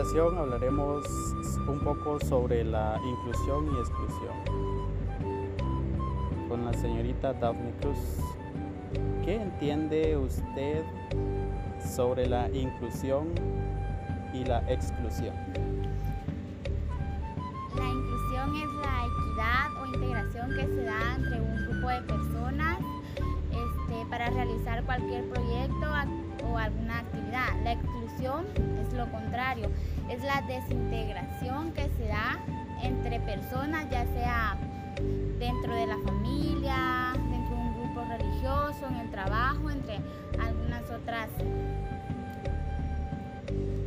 ocasión hablaremos un poco sobre la inclusión y exclusión con la señorita Daphne Cruz. ¿Qué entiende usted sobre la inclusión y la exclusión? La inclusión es la equidad o integración que se da entre un grupo de personas realizar cualquier proyecto o alguna actividad. La exclusión es lo contrario, es la desintegración que se da entre personas, ya sea dentro de la familia, dentro de un grupo religioso, en el trabajo, entre algunas otras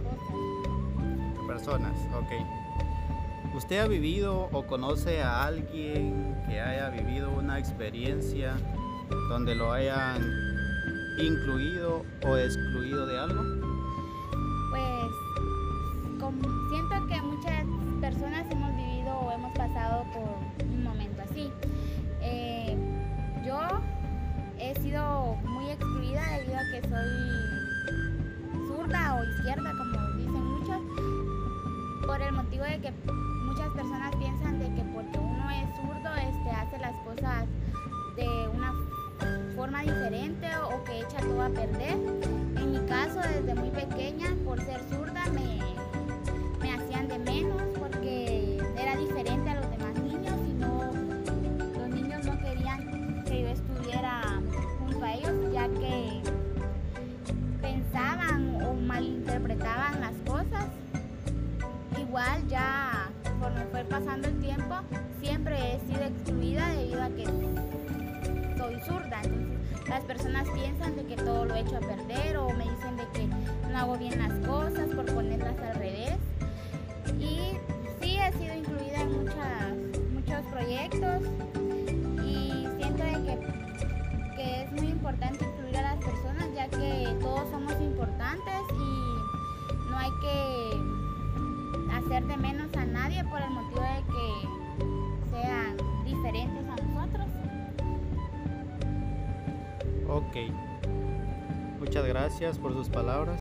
cosas. Personas, ok. ¿Usted ha vivido o conoce a alguien que haya vivido una experiencia donde lo hayan incluido o excluido de algo? Pues siento que muchas personas hemos vivido o hemos pasado por un momento así. Eh, yo he sido muy excluida debido a que soy zurda o izquierda, como dicen muchos, por el motivo de que muchas personas piensan de que porque uno es zurdo este, hace las cosas forma diferente o que echa todo a perder. En mi caso, desde muy pequeña, por ser zurda, me, me hacían de menos porque era diferente a los demás niños y no, los niños no querían que yo estuviera junto a ellos ya que pensaban o malinterpretaban las cosas. Igual ya conforme fue pasando el tiempo, siempre he sido excluida debido a que soy zurda. Las personas piensan de que todo lo he hecho a perder o me dicen de que no hago bien las cosas por ponerlas al revés. Y sí he sido incluida en muchas, muchos proyectos y siento de que, que es muy importante incluir a las personas ya que todos somos importantes y no hay que hacer de menos a nadie por el motivo Ok. Muchas gracias por sus palabras.